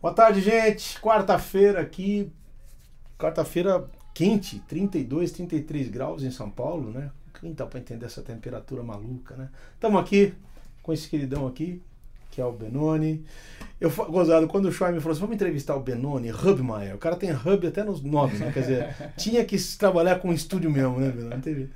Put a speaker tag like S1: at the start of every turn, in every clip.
S1: Boa tarde, gente. Quarta-feira aqui. Quarta-feira quente, 32, 33 graus em São Paulo, né? Quem dá para entender essa temperatura maluca, né? Estamos aqui com esse queridão aqui, que é o Benoni. Eu, gozado, quando o Choi me falou assim, vamos entrevistar o Benoni, Hubmaier. O cara tem hub até nos nomes, né? Quer dizer, tinha que trabalhar com um estúdio mesmo, né, Benoni? Não teve...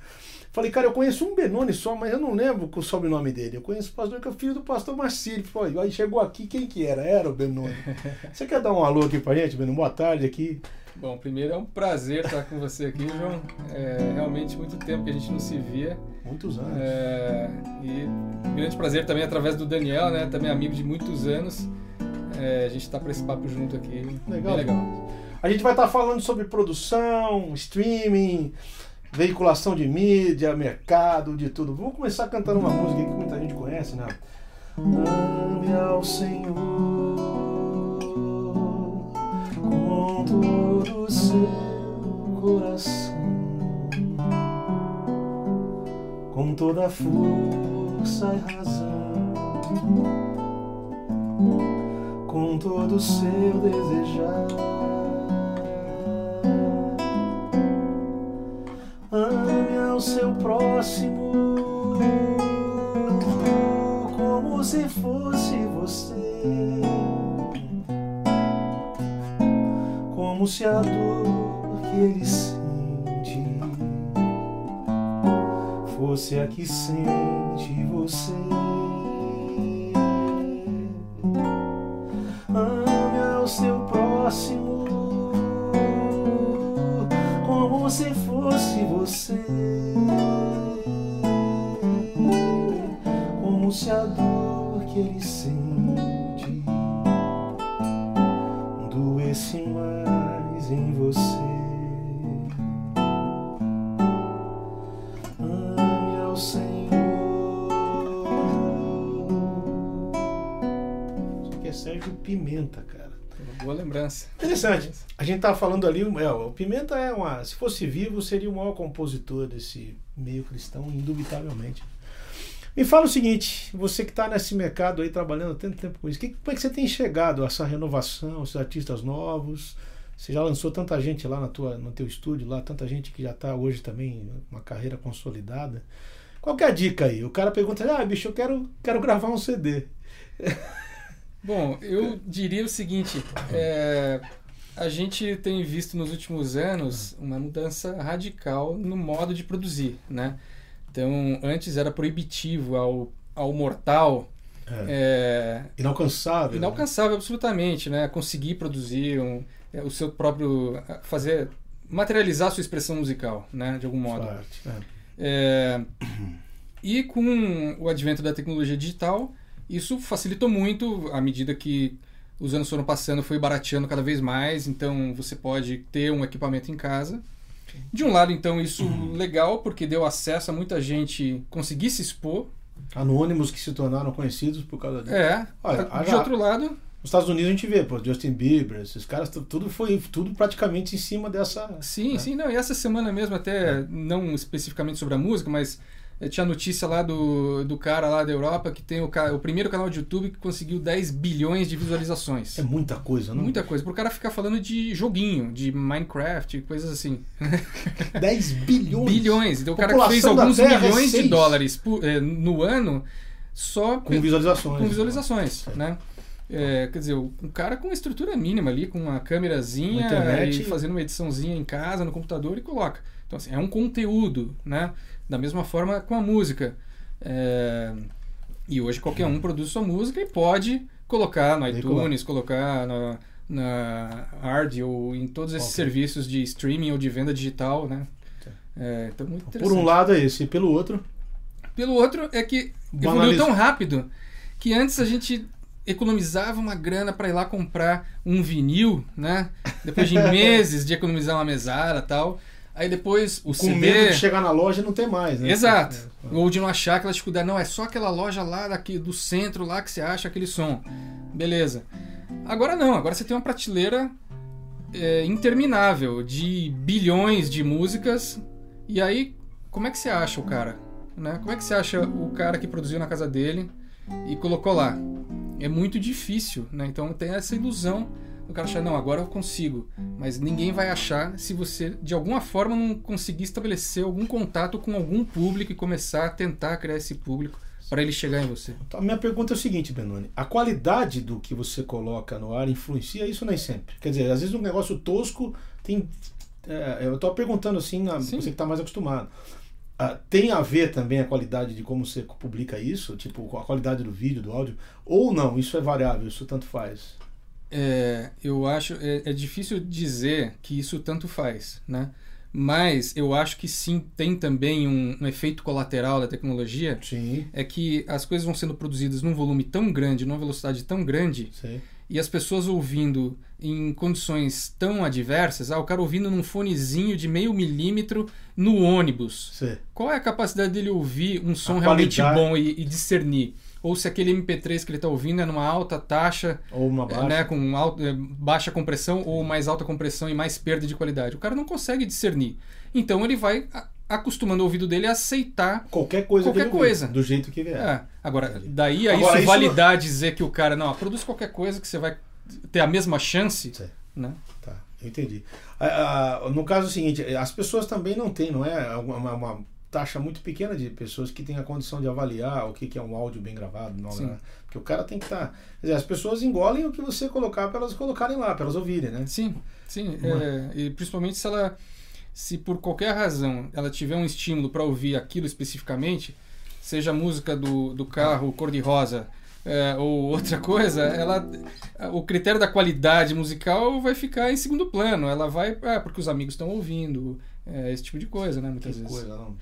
S1: Falei, cara, eu conheço um Benoni só, mas eu não lembro o sobrenome dele. Eu conheço o pastor que é o filho do pastor Marcílio. Aí chegou aqui, quem que era? Era o Benoni. Você quer dar um alô aqui pra gente, Benoni? Boa tarde aqui.
S2: Bom, primeiro é um prazer estar com você aqui, João. É realmente muito tempo que a gente não se via.
S1: Muitos anos.
S2: É, e grande prazer também através do Daniel, né? Também amigo de muitos anos. É, a gente está para esse papo junto aqui.
S1: Legal.
S2: Legal.
S1: A gente vai estar tá falando sobre produção, streaming, veiculação de mídia, mercado, de tudo. Vamos começar cantando uma música que muita gente conhece, né? Ame ao Senhor com todo o seu coração, com toda a força e razão, com todo o seu desejar. Próximo como se fosse você, como se a dor que ele sente fosse a que sente você.
S2: Lembrança.
S1: Interessante. A gente estava falando ali, é, o Pimenta é uma. Se fosse vivo, seria o maior compositor desse meio cristão, indubitavelmente. Me fala o seguinte, você que está nesse mercado aí trabalhando tanto tempo com isso, que, como é que você tem chegado a essa renovação, esses artistas novos? Você já lançou tanta gente lá na tua, no teu estúdio, lá, tanta gente que já está hoje também uma carreira consolidada. Qual que é a dica aí? O cara pergunta, ah, bicho, eu quero, quero gravar um CD.
S2: Bom, eu diria o seguinte: é, a gente tem visto nos últimos anos uma mudança radical no modo de produzir, né? Então, antes era proibitivo ao, ao mortal.
S1: É. É, inalcançável.
S2: Inalcançável, né? absolutamente, né? Conseguir produzir um, é, o seu próprio. fazer. materializar a sua expressão musical, né? De algum modo. É. e com o advento da tecnologia digital isso facilitou muito à medida que os anos foram passando, foi barateando cada vez mais, então você pode ter um equipamento em casa. De um lado, então, isso uhum. legal, porque deu acesso a muita gente conseguir se expor.
S1: Anônimos que se tornaram conhecidos por causa disso.
S2: É. Olha, de a, outro lado.
S1: Nos Estados Unidos a gente vê, pô, Justin Bieber, esses caras, tudo foi tudo praticamente em cima dessa.
S2: Sim,
S1: né?
S2: sim, não. E essa semana mesmo, até, é. não especificamente sobre a música, mas tinha notícia lá do, do cara lá da Europa que tem o, o primeiro canal de YouTube que conseguiu 10 bilhões de visualizações.
S1: É muita coisa, não?
S2: Muita coisa. Pro cara ficar falando de joguinho, de Minecraft, coisas assim.
S1: 10 bilhões?
S2: Bilhões. Então o cara que fez alguns é milhões é de dólares por, eh, no ano só
S1: com visualizações.
S2: Com visualizações, né? É, quer dizer, um cara com uma estrutura mínima ali, com uma câmerazinha internet... e fazendo uma ediçãozinha em casa, no computador e coloca. Então, assim, é um conteúdo, né? Da mesma forma com a música. É... E hoje qualquer um produz sua música e pode colocar no iTunes, colocar na, na Ard ou em todos esses okay. serviços de streaming ou de venda digital, né?
S1: É, então, muito Por um lado é esse, e pelo outro?
S2: Pelo outro é que evoluiu tão rápido que antes a gente economizava uma grana para ir lá comprar um vinil, né? depois de meses de economizar uma mesada tal. Aí depois o
S1: Com
S2: CD.
S1: medo de chegar na loja e não ter mais, né?
S2: Exato.
S1: É.
S2: Ou de não achar aquela dificuldade. Não, é só aquela loja lá daqui do centro lá que você acha aquele som. Beleza. Agora não, agora você tem uma prateleira é, interminável de bilhões de músicas. E aí, como é que você acha o cara? Né? Como é que você acha o cara que produziu na casa dele e colocou lá? É muito difícil, né? Então tem essa ilusão o cara achar, não, agora eu consigo. Mas ninguém vai achar se você, de alguma forma, não conseguir estabelecer algum contato com algum público e começar a tentar criar esse público para ele chegar em você.
S1: Então, a minha pergunta é o seguinte, Benoni. A qualidade do que você coloca no ar influencia isso nem sempre? Quer dizer, às vezes um negócio tosco tem... É, eu estou perguntando assim, a você que está mais acostumado. Uh, tem a ver também a qualidade de como você publica isso? Tipo, a qualidade do vídeo, do áudio? Ou não? Isso é variável, isso tanto faz?
S2: É, eu acho é, é, difícil dizer que isso tanto faz, né? Mas eu acho que sim tem também um, um, efeito colateral da tecnologia.
S1: Sim.
S2: É que as coisas vão sendo produzidas num volume tão grande, numa velocidade tão grande,
S1: sim.
S2: e as pessoas ouvindo em condições tão adversas, ah, o cara ouvindo num fonezinho de meio milímetro no ônibus.
S1: Sim.
S2: Qual é a capacidade dele ouvir um som a realmente qualidade... bom e, e discernir? Ou se aquele MP3 que ele está ouvindo é numa alta taxa,
S1: ou uma baixa,
S2: né, com alta, é, baixa compressão ou mais alta compressão e mais perda de qualidade. O cara não consegue discernir. Então ele vai acostumando o ouvido dele a aceitar
S1: qualquer coisa,
S2: qualquer coisa.
S1: do jeito que vier.
S2: É. Agora, daí a
S1: Agora,
S2: isso, validar dizer que o cara não produz qualquer coisa que você vai ter a mesma chance,
S1: Sim.
S2: né?
S1: Tá, eu entendi. Ah, ah, no caso seguinte, as pessoas também não têm, não é uma, uma taxa muito pequena de pessoas que têm a condição de avaliar o que, que é um áudio bem gravado. Não, né? Porque o cara tem que estar. Tá, quer dizer, as pessoas engolem o que você colocar para elas colocarem lá, para elas ouvirem, né?
S2: Sim, sim. É, e principalmente se ela. Se por qualquer razão ela tiver um estímulo para ouvir aquilo especificamente, seja a música do, do carro cor-de-rosa é, ou outra coisa, ela, o critério da qualidade musical vai ficar em segundo plano. Ela vai. É, porque os amigos estão ouvindo, é, esse tipo de coisa, né? Muitas
S1: que
S2: vezes.
S1: Coisa, não.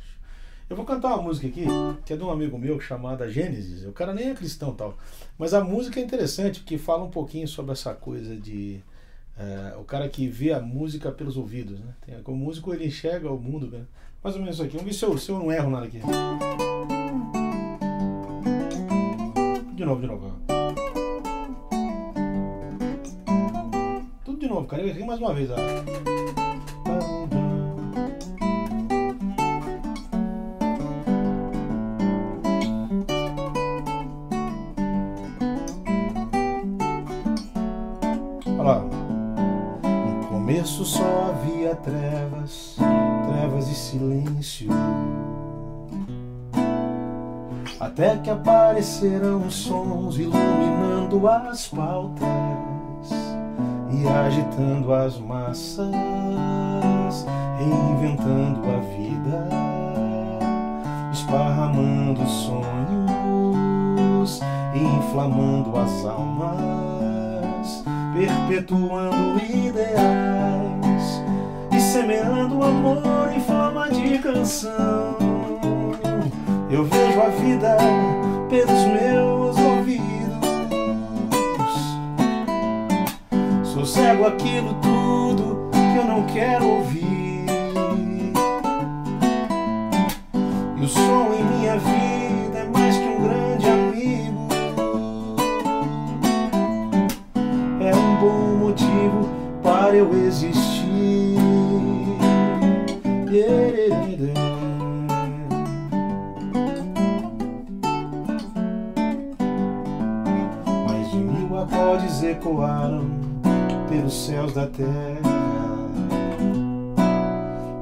S1: Eu vou cantar uma música aqui, que é de um amigo meu chamada Gênesis. O cara nem é cristão tal. Mas a música é interessante, porque fala um pouquinho sobre essa coisa de. É, o cara que vê a música pelos ouvidos, né? Tem, como músico ele enxerga o mundo, né? Mais ou menos isso aqui. Vamos ver se eu, se eu não erro nada aqui. De novo, de novo. Tudo de novo, cara. Eu mais uma vez. Ó. começo só havia trevas, trevas e silêncio. Até que apareceram sons iluminando as pautas e agitando as massas, reinventando a vida, esparramando sonhos inflamando as almas, perpetuando ideais semeando amor em forma de canção. Eu vejo a vida pelos meus ouvidos. Sou cego aquilo tudo que eu não quero ouvir. E o som em minha vida para eu existir. Mais de mil acordes ecoaram pelos céus da terra,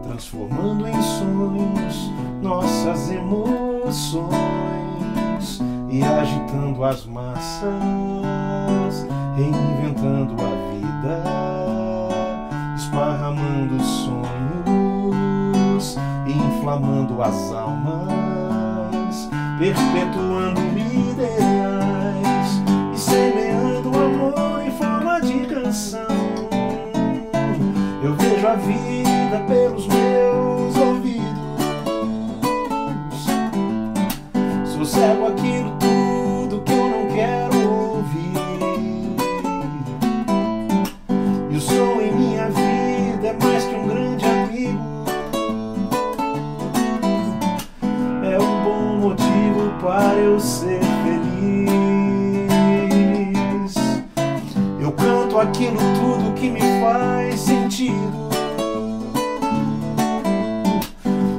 S1: transformando em sonhos nossas emoções e agitando as massas, reinventando a vida, as almas, perpetuando ideais e semeando amor em forma de canção. Eu vejo a vida pelos meus ouvidos, sou cego aquilo tudo que me faz sentido.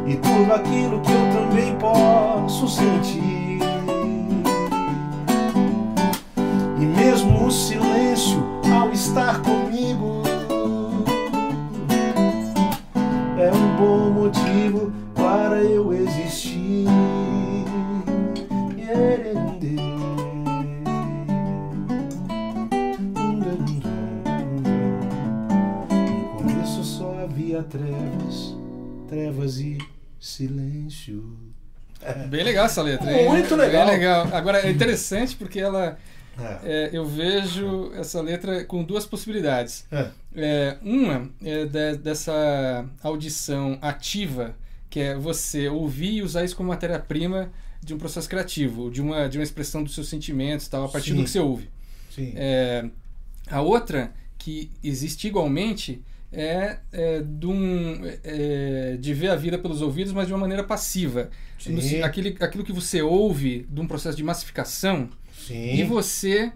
S1: E tudo aquilo que eu também posso sentir. E mesmo o silêncio ao estar comigo
S2: Bem legal essa letra. hein?
S1: Muito legal.
S2: Bem legal. Agora é interessante porque ela
S1: É.
S2: é, eu vejo essa letra com duas possibilidades.
S1: É.
S2: É, uma é de- dessa audição ativa, que é você ouvir e usar isso como matéria-prima de um processo criativo, de uma, de uma expressão dos seus sentimentos, tal, a partir
S1: Sim.
S2: do que você ouve. É, a outra, que existe igualmente, é, é, de, um, é, de ver a vida pelos ouvidos, mas de uma maneira passiva. No aquele, aquilo que você ouve de um processo de massificação
S1: Sim.
S2: e você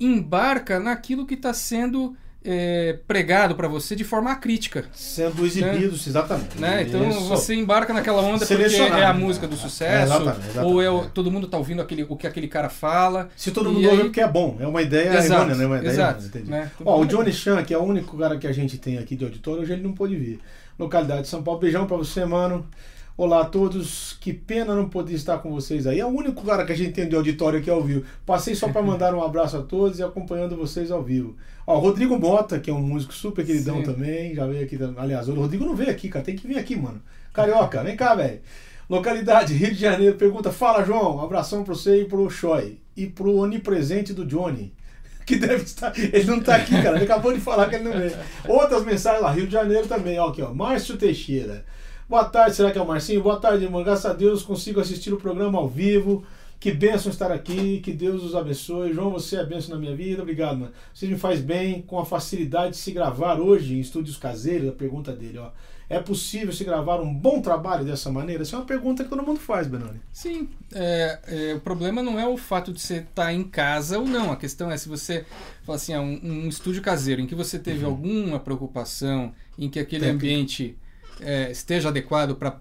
S2: embarca naquilo que está sendo é, pregado para você de forma crítica.
S1: Sendo exibidos, exatamente.
S2: Né? Então
S1: Isso.
S2: você embarca naquela onda porque é a
S1: né?
S2: música do
S1: É,
S2: sucesso,
S1: exatamente, exatamente,
S2: ou é o-
S1: é.
S2: todo mundo está ouvindo aquele, o que aquele cara fala.
S1: Se todo mundo ouve
S2: aí-
S1: é porque é bom. É uma ideia
S2: Exato,
S1: né? Uma ideia
S2: exato, né?
S1: Ó, o Johnny Chan, que é o único cara que a gente tem aqui de auditório, hoje ele não pôde vir. Localidade de São Paulo. Beijão pra você, mano. Olá a todos. Que pena não poder estar com vocês aí. É o único cara que a gente tem de auditório aqui ao vivo. Passei só pra mandar um abraço a todos e acompanhando vocês ao vivo. Ó, Rodrigo Mota, que é um músico super queridão
S2: Sim.
S1: também, já veio aqui. Aliás, o Rodrigo não veio aqui, cara. Tem que vir aqui, mano. Carioca, vem cá, velho. Localidade, Rio de Janeiro. Pergunta: Fala, João. Abração pra você e pro Choi. E pro onipresente do Johnny. Que deve estar. Ele não tá aqui, cara. Ele acabou de falar que ele não veio. Outras mensagens lá, Rio de Janeiro também. Ó, aqui, ó. Márcio Teixeira. Boa tarde, será que é o Marcinho? Boa tarde, irmão. Graças a Deus consigo assistir o programa ao vivo. Que bênção estar aqui, que Deus os abençoe. João, você é bênção na minha vida. Obrigado, mano. Você me faz bem com a facilidade de se gravar hoje em estúdios caseiros. A pergunta dele, ó. É possível se gravar um bom trabalho dessa maneira? Essa é uma pergunta que todo mundo faz, Benoni.
S2: Sim, é, é, o problema não é o fato de você estar em casa ou não. A questão é se você fala assim, ah, um, um estúdio caseiro em que você teve alguma preocupação em que aquele ambiente é, esteja adequado para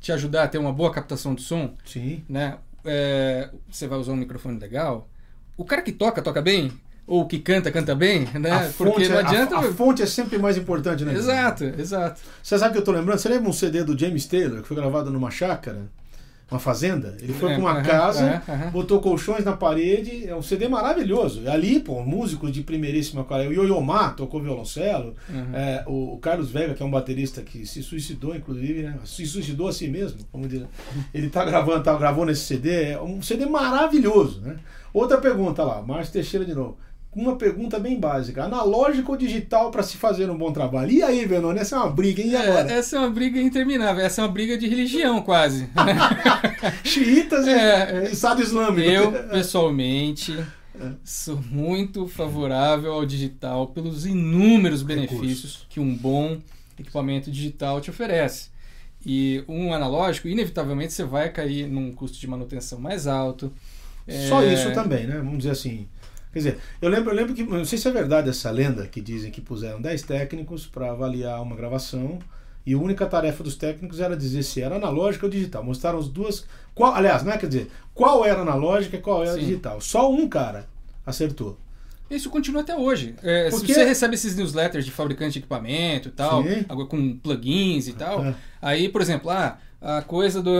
S2: te ajudar a ter uma boa captação de som,
S1: Sim.
S2: né? É, você vai usar um microfone legal. O cara que toca toca bem ou que canta canta bem, né?
S1: A
S2: Porque
S1: fonte,
S2: não
S1: é-
S2: adianta.
S1: a, a fonte é sempre mais importante, né?
S2: Exato, exato.
S1: Você sabe que eu tô lembrando? Você lembra um CD do James Taylor que foi gravado numa chácara? Uma fazenda? Ele foi
S2: É,
S1: pra uma
S2: aham,
S1: casa,
S2: aham, aham.
S1: botou colchões na parede. É um CD maravilhoso. Ali, pô, músicos de primeiríssima qualidade. O Yo-Yo Ma tocou violoncelo.
S2: Uhum.
S1: É, o, o Carlos Vega, que é um baterista que se suicidou, inclusive, né? Se suicidou a si mesmo, vamos dizer. Ele tá gravando, tá gravando esse CD. É um CD maravilhoso, né? Outra pergunta lá, Márcio Teixeira de novo. Uma pergunta bem básica: analógico ou digital para se fazer um bom trabalho? E aí, Venone? Essa é uma briga, hein? E agora?
S2: É, essa é uma briga interminável, essa é uma briga de religião quase.
S1: Xiitas e
S2: É, é.
S1: Estado Islâmico.
S2: Eu, pessoalmente, sou muito favorável ao digital pelos inúmeros benefícios que um bom equipamento digital te oferece. E um analógico, inevitavelmente, você vai cair num custo de manutenção mais alto.
S1: Só
S2: É,
S1: isso também, né? Vamos dizer assim. Quer dizer, eu lembro, eu lembro que. Não sei se é verdade essa lenda que dizem que puseram 10 técnicos para avaliar uma gravação. E a única tarefa dos técnicos era dizer se era analógica ou digital. Mostraram as duas. Qual, aliás, não é quer dizer, qual era analógica e qual era
S2: Sim.
S1: digital. Só um cara acertou.
S2: Isso continua até hoje. É,
S1: Porque-
S2: Se você recebe esses newsletters de fabricante de equipamento e tal,
S1: Sim.
S2: com plugins e tal,
S1: É.
S2: aí, por exemplo, ah, a coisa do,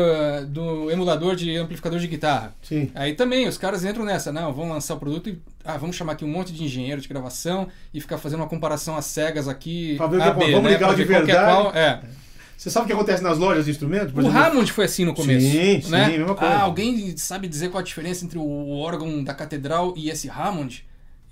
S2: do emulador de amplificador de guitarra.
S1: Sim.
S2: Aí também os caras entram nessa, não, vamos lançar o produto e ah, vamos chamar aqui um monte de engenheiro de gravação e ficar fazendo uma comparação às cegas aqui.
S1: Pra ver o que
S2: A,
S1: é- vamos
S2: né?
S1: ligar
S2: Pra
S1: de
S2: é
S1: verdade.
S2: qual. É.
S1: Você sabe o que acontece nas lojas de instrumentos? Por
S2: O
S1: exemplo?
S2: Hammond foi assim no começo.
S1: Sim, sim,
S2: né?
S1: mesma coisa.
S2: Ah, alguém sabe dizer qual a diferença entre o órgão da catedral e esse Hammond?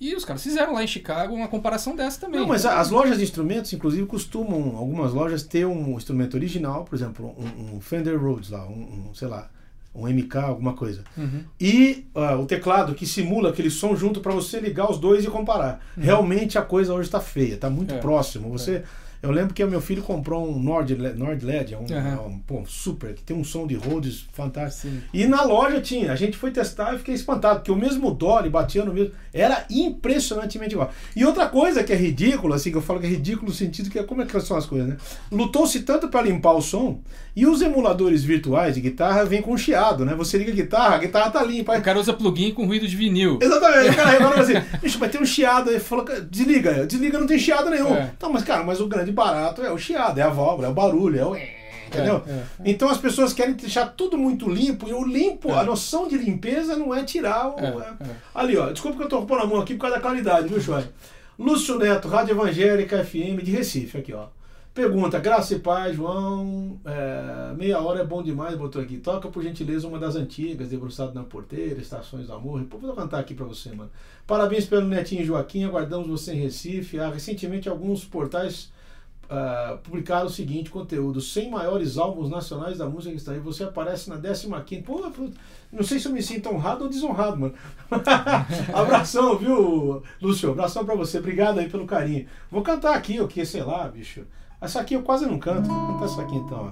S2: E os caras fizeram lá em Chicago uma comparação dessa também.
S1: Não, mas as lojas de instrumentos, inclusive, costumam, algumas lojas, ter um instrumento original, por exemplo, um, um Fender Rhodes lá, um, um, sei lá, um MK, alguma coisa.
S2: Uhum.
S1: E ah, o teclado que simula aquele som junto para você ligar os dois e comparar. Realmente a coisa hoje está feia, está muito
S2: É.
S1: próximo. Você, Eu lembro que o meu filho comprou um Nord, Nord LED, é um, uhum. um pô, super, que tem um som de Rhodes fantástico. Sim. E na loja tinha. A gente foi testar e fiquei espantado, porque o mesmo Dolly batia no mesmo. Era impressionantemente igual. E outra coisa que é ridícula, assim, que eu falo que é ridículo no sentido que é como é que são as coisas, né? Lutou-se tanto para limpar o som, e os emuladores virtuais de guitarra vêm com chiado, né? Você liga a guitarra, a guitarra tá limpa.
S2: O cara usa plugin com ruído de vinil.
S1: Exatamente. O cara agora assim, bicho, vai ter um chiado. Aí falou, desliga. Desliga, não tem chiado nenhum. É. Então, mas cara, mas o grande barato é o chiado, é a válvula, é o barulho, é o. Entendeu? É, é, é. Então as pessoas querem deixar tudo muito limpo, e o limpo, é. a noção de limpeza não é tirar o. É, Ali, ó, desculpa que eu tô pondo a mão aqui por causa da qualidade, viu, Chuai? Lúcio Neto, Rádio Evangélica FM de Recife, aqui, ó. Pergunta, graça e paz, João. É, meia hora é bom demais, botou aqui. Toca por gentileza uma das antigas, debruçado na porteira, Estações do Amor. Pô, vou cantar aqui para você, mano. Parabéns pelo netinho Joaquim, aguardamos você em Recife. Ah, recentemente alguns portais uh, publicaram o seguinte conteúdo: 100 maiores álbuns nacionais da música está aí. Você aparece na 15. Pô, não sei se eu me sinto honrado ou desonrado, mano. Abração, viu, Lúcio? Abração para você. Obrigado aí pelo carinho. Vou cantar aqui, o que, sei lá, bicho. Essa aqui eu quase não canto. Vou cantar essa aqui então.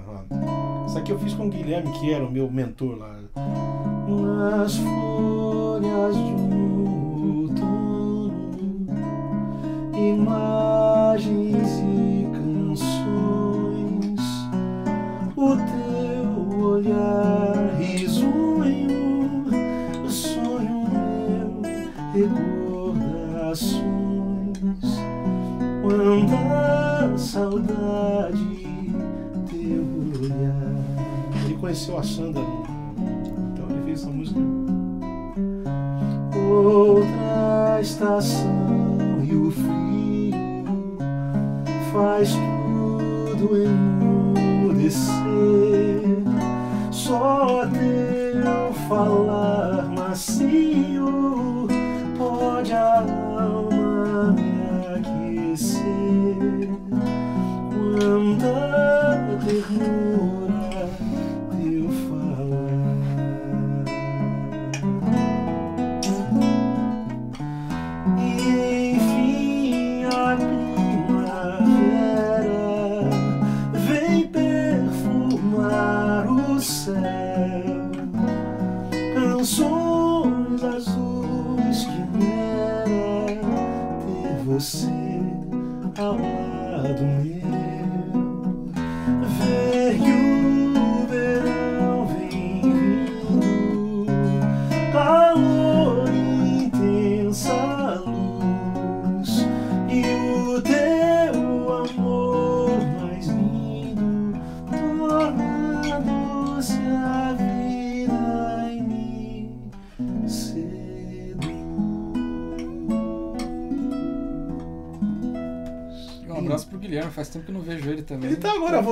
S1: Essa aqui eu fiz com o Guilherme, que era o meu mentor lá. Nas folhas de outono, imagens e canções, o teu olhar risonho, sonho meu, recordações. Quando saudade teu olhar. Ele conheceu a Sandra, então ele fez essa música. Outra estação e o frio faz tudo emudecer. Só teu falar macio pode a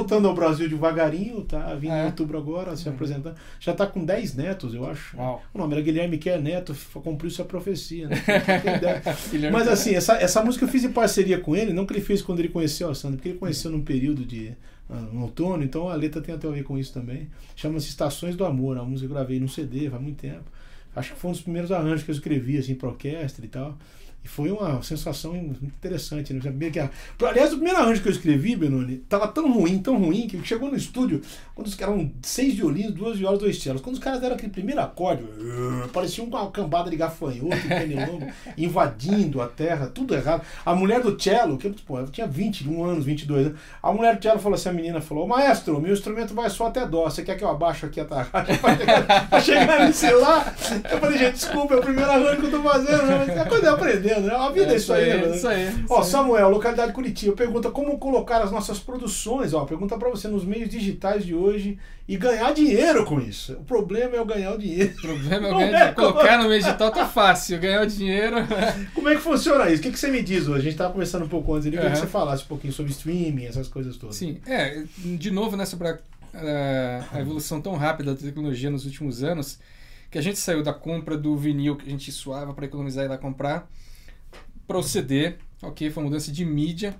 S1: voltando ao Brasil devagarinho, tá vindo é. em outubro agora, se uhum. apresentando. Já tá com 10 netos, eu acho. Uau. O nome era Guilherme Quer Neto, cumpriu sua profecia, né? Mas assim, essa, essa música eu fiz em parceria com ele, não que ele fez quando ele conheceu a Sandra, porque ele conheceu num período de uh, no outono, então a letra tem até a ver com isso também. Chama-se Estações do Amor, a música eu gravei no CD faz muito tempo. Acho que foi um dos primeiros arranjos que eu escrevi assim para orquestra e tal. E foi uma sensação interessante. Né? Aliás, o primeiro arranjo que eu escrevi, Benoni, tava tão ruim, tão ruim, que chegou no estúdio, quando os caras eram seis violinos, duas violas, dois cellos. Quando os caras deram aquele primeiro acorde, parecia uma cambada de gafanhoto, pernilongo, invadindo a terra, tudo errado. A mulher do cello, que pô, tinha 21 anos, 22 anos, a mulher do cello falou assim: a menina falou, maestro, meu instrumento vai só até dó, você quer que eu abaixo aqui a tarraxa pra chegar nesse lá? Eu falei, gente, desculpa, é o primeiro arranjo que eu tô fazendo, mas é coisa de aprender aprendendo, né? A vida é, é isso aí, né? Isso aí. Ó, Samuel, localidade Curitiba, pergunta como colocar as nossas produções, ó, pergunta para você nos meios digitais de hoje e ganhar dinheiro com isso. O problema é o ganhar o dinheiro.
S2: O problema é o ganhar é Colocar no meio digital tá fácil, ganhar o dinheiro.
S1: como é que funciona isso? O que, que você me diz hoje? A gente tava conversando um pouco antes ali, eu queria que você falasse um pouquinho sobre streaming, essas coisas todas.
S2: Sim, é, de novo, né, sobre a, a, a evolução tão rápida da tecnologia nos últimos anos, que a gente saiu da compra do vinil que a gente suava para economizar e ir lá comprar CD, ok, foi uma mudança de mídia,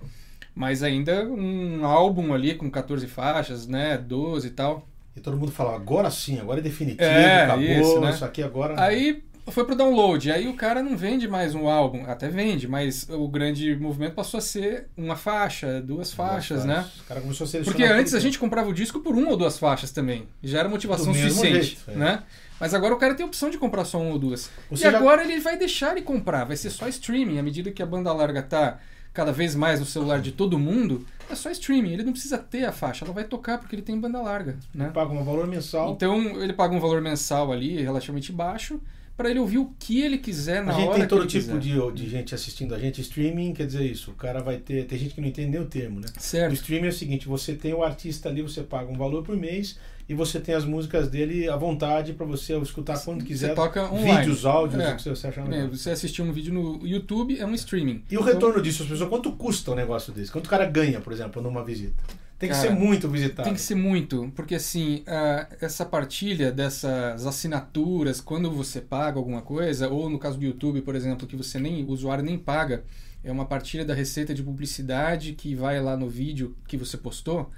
S2: mas ainda um álbum ali com 14 faixas, né, 12 e tal.
S1: E todo mundo fala, agora sim, agora é definitivo, é, acabou, isso, né? isso aqui agora...
S2: Aí foi pro download. Aí o cara não vende mais um álbum, até vende, mas o grande movimento passou a ser uma faixa, duas faixas, né?
S1: O cara começou a
S2: Porque antes a gente comprava o disco por uma ou duas faixas também. Já era motivação suficiente, jeito, é. Mas agora o cara tem a opção de comprar só uma ou duas. E agora ele vai deixar de comprar, vai ser só streaming. À medida que a banda larga tá cada vez mais no celular de todo mundo, é só streaming. Ele não precisa ter a faixa, ela vai tocar porque ele tem banda larga. Né? Ele
S1: paga um valor mensal.
S2: Então ele paga um valor mensal ali relativamente baixo para ele ouvir o que ele quiser na hora.
S1: A gente tem todo
S2: tipo
S1: de, de gente assistindo a gente. Streaming quer dizer isso. O cara vai ter. Tem gente que não entende nem o termo, né?
S2: Certo.
S1: O streaming é o seguinte: você tem o artista ali, você paga um valor por mês e você tem as músicas dele à vontade para você escutar quando quiser.
S2: Você toca online.
S1: Vídeos, áudios, é. o que você acha
S2: melhor. É, você assistir um vídeo no YouTube é um streaming.
S1: E o então... retorno disso, as pessoas, quanto custa um negócio desse? Quanto o cara ganha, por exemplo, numa visita? Tem que Cara, ser muito visitado.
S2: Tem que ser muito, porque assim, uh, essa partilha dessas assinaturas, quando você paga alguma coisa, ou no caso do YouTube, por exemplo, que você nem, o usuário nem paga, é uma partilha da receita de publicidade que vai lá no vídeo que você postou.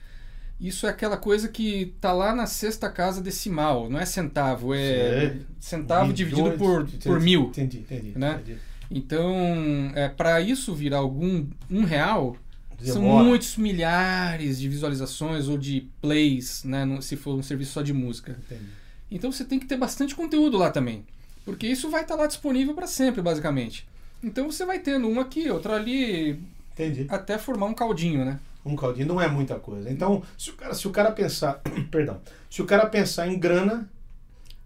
S2: Isso é aquela coisa que tá lá na sexta casa decimal, não é centavo, é centavo dividido por, por mil.
S1: Entendi, entendi.
S2: Né?
S1: entendi.
S2: Então, é, para isso virar algum um real, são muitos milhares de visualizações ou de plays, né, se for um serviço só de música.
S1: Entendi.
S2: Então você tem que ter bastante conteúdo lá também. Porque isso vai estar tá lá disponível para sempre, basicamente. Então você vai tendo um aqui, outro ali.
S1: Entendi.
S2: Até formar um caldinho, né?
S1: Um caldinho não é muita coisa. Então, se o cara, se o cara pensar. perdão. Se o cara pensar em grana,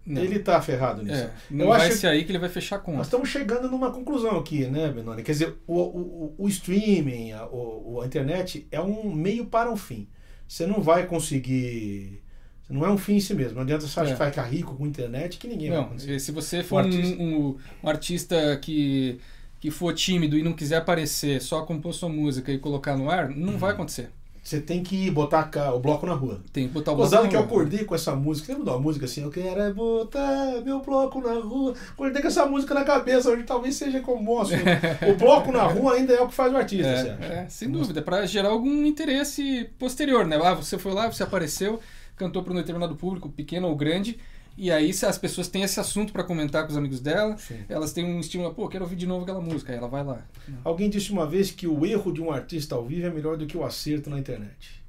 S1: não. Ele está ferrado nisso. É,
S2: não Eu vai acho ser aí que ele vai fechar conta.
S1: Nós estamos chegando numa conclusão aqui, né, Benoni? Quer dizer, o, o, o streaming, a, o, a internet é um meio para um fim. Você não vai conseguir. Não é um fim em si mesmo. Não adianta você achar é. que vai ficar rico com internet que ninguém
S2: não,
S1: vai
S2: Se você for um, artista... Um, um, artista que, que for tímido e não quiser aparecer, só compor sua música e colocar no ar, não uhum. vai acontecer.
S1: Você tem que botar o bloco na rua.
S2: Tem que botar o bloco Gozado
S1: na que rua. eu acordei com essa música. Lembra uma música assim? Eu quero é botar meu bloco na rua. Acordei com essa música na cabeça. Hoje talvez seja como moço. o bloco na rua ainda é o que faz o artista,
S2: é, é sem dúvida. para gerar algum interesse posterior, né? Ah, você foi lá, você apareceu, cantou para um determinado público, pequeno ou grande e aí, se as pessoas têm esse assunto para comentar com os amigos dela, Sim. elas têm um estímulo, pô, quero ouvir de novo aquela música, aí ela vai lá.
S1: Alguém disse uma vez que o erro de um artista ao vivo é melhor do que o acerto na internet.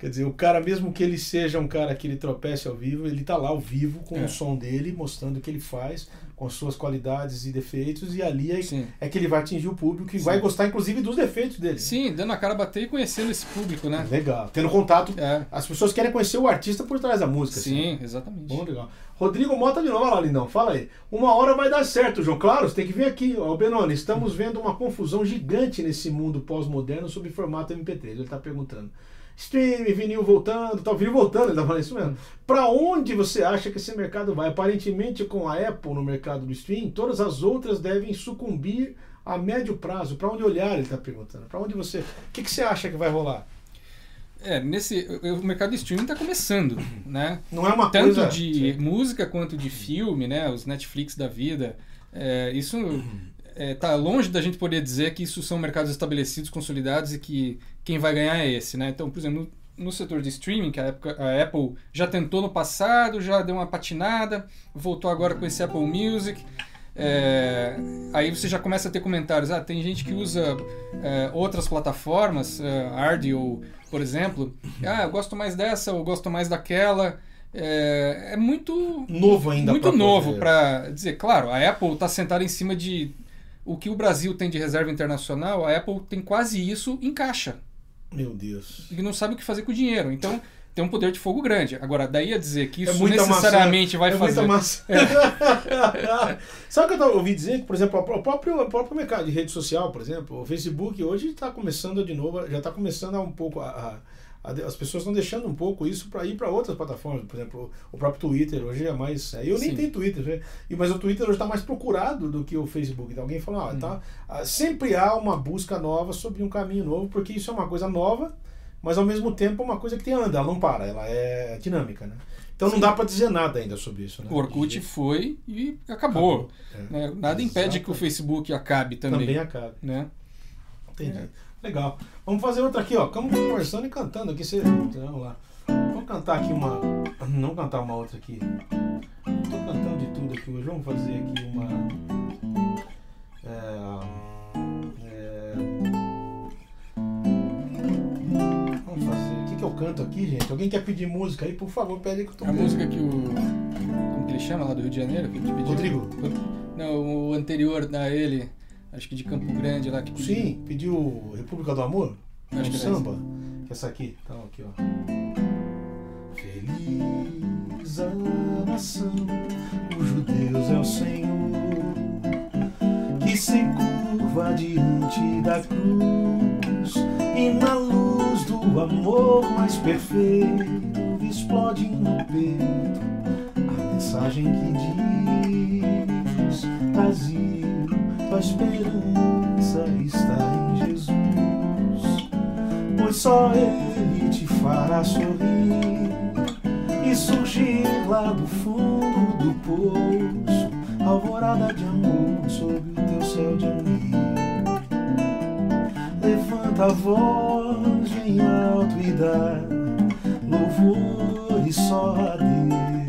S1: Quer dizer, o cara, mesmo que ele seja um cara que ele tropece ao vivo, ele tá lá ao vivo com é. o som dele, mostrando o que ele faz, com suas qualidades e defeitos, e ali é, é que ele vai atingir o público e Sim. vai gostar, inclusive, dos defeitos dele.
S2: Sim, dando a cara a bater e conhecendo esse público, né?
S1: Legal. Tendo contato. É. As pessoas querem conhecer o artista por trás da música.
S2: Sim, assim. exatamente.
S1: Bom, legal. Rodrigo Mota de novo, olha lá, lindão. Fala aí. Uma hora vai dar certo, João. Claro, você tem que vir aqui. Ó, Benoni, estamos vendo uma confusão gigante nesse mundo pós-moderno sobre formato MP3. Ele está perguntando stream, vinil voltando, tal, vinil voltando, ele tá falando isso mesmo. Para onde você acha que esse mercado vai? Aparentemente, com a Apple no mercado do stream, todas as outras devem sucumbir a médio prazo. Para onde olhar, ele está perguntando. Para onde você. O que, que você acha que vai rolar?
S2: É, nesse, o mercado de streaming está começando, né?
S1: Não é uma
S2: Tanto
S1: coisa...
S2: de Sim. música quanto de filme, né? Os Netflix da vida. É, isso é, tá longe da gente poder dizer que isso são mercados estabelecidos, consolidados e que quem vai ganhar é esse, né? Então, por exemplo, no, no setor de streaming, que a, época, a, Apple já tentou no passado, já deu uma patinada, voltou agora com esse Apple Music. É, aí você já começa a ter comentários. Ah, tem gente que usa é, outras plataformas, é, ou por exemplo. Ah, eu gosto mais dessa, ou gosto mais daquela. É, é muito
S1: novo ainda
S2: muito novo para dizer claro a Apple está sentada em cima de o que o Brasil tem de reserva internacional, a Apple tem quase isso em caixa.
S1: Meu Deus.
S2: E não sabe o que fazer com o dinheiro. Então, tem um poder de fogo grande. Agora, daí a dizer que é isso é necessariamente massa, vai
S1: é
S2: fazer.
S1: Muita massa. É. Sabe o que eu ouvi dizer? Que, por exemplo, o próprio, o próprio mercado de rede social, por exemplo, o Facebook hoje está começando de novo, já está começando a um pouco a as pessoas estão deixando um pouco isso para ir para outras plataformas. Por exemplo, o próprio Twitter hoje é mais. Eu nem Sim. tenho Twitter, né? mas o Twitter hoje está mais procurado do que o Facebook. Então, alguém falou, ah, tá, hum. sempre há uma busca nova sobre um caminho novo, porque isso é uma coisa nova, mas ao mesmo tempo é uma coisa que tem anda, ela não para, ela é dinâmica, né? Então Sim. não dá para dizer nada ainda sobre isso. Né?
S2: O Orkut foi e acabou. acabou. É. Né? Nada impede que o Facebook acabe também.
S1: Também acabe.
S2: Né?
S1: Entendi. É. Legal. Vamos fazer outra aqui, ó. Estamos conversando e cantando aqui. Você... Vamos lá. Vamos cantar aqui uma. Não cantar uma outra aqui. Estou cantando de tudo aqui hoje. Vamos fazer aqui uma. É, é, vamos fazer. O que, que eu canto aqui, gente? Alguém quer pedir música aí? Por favor, pede que eu tô
S2: A música que o. Como que ele chama lá do Rio de Janeiro? Que te pediu?
S1: Rodrigo.
S2: Não, o anterior da ele. Acho que de Campo Grande lá que pediu.
S1: Sim, pediu República do Amor?
S2: Acho
S1: um
S2: que é
S1: samba? Que é essa aqui. Então, aqui, ó. Feliz a nação cujo Deus é o Senhor, que se curva diante da cruz e na luz do amor mais perfeito explode no peito a mensagem que diz: Brasil, tua esperança está em Jesus, pois só Ele te fará sorrir e surgir lá do fundo do poço, alvorada de amor sob o teu céu de amigo. Levanta a voz bem alto e dá louvores só a Deus.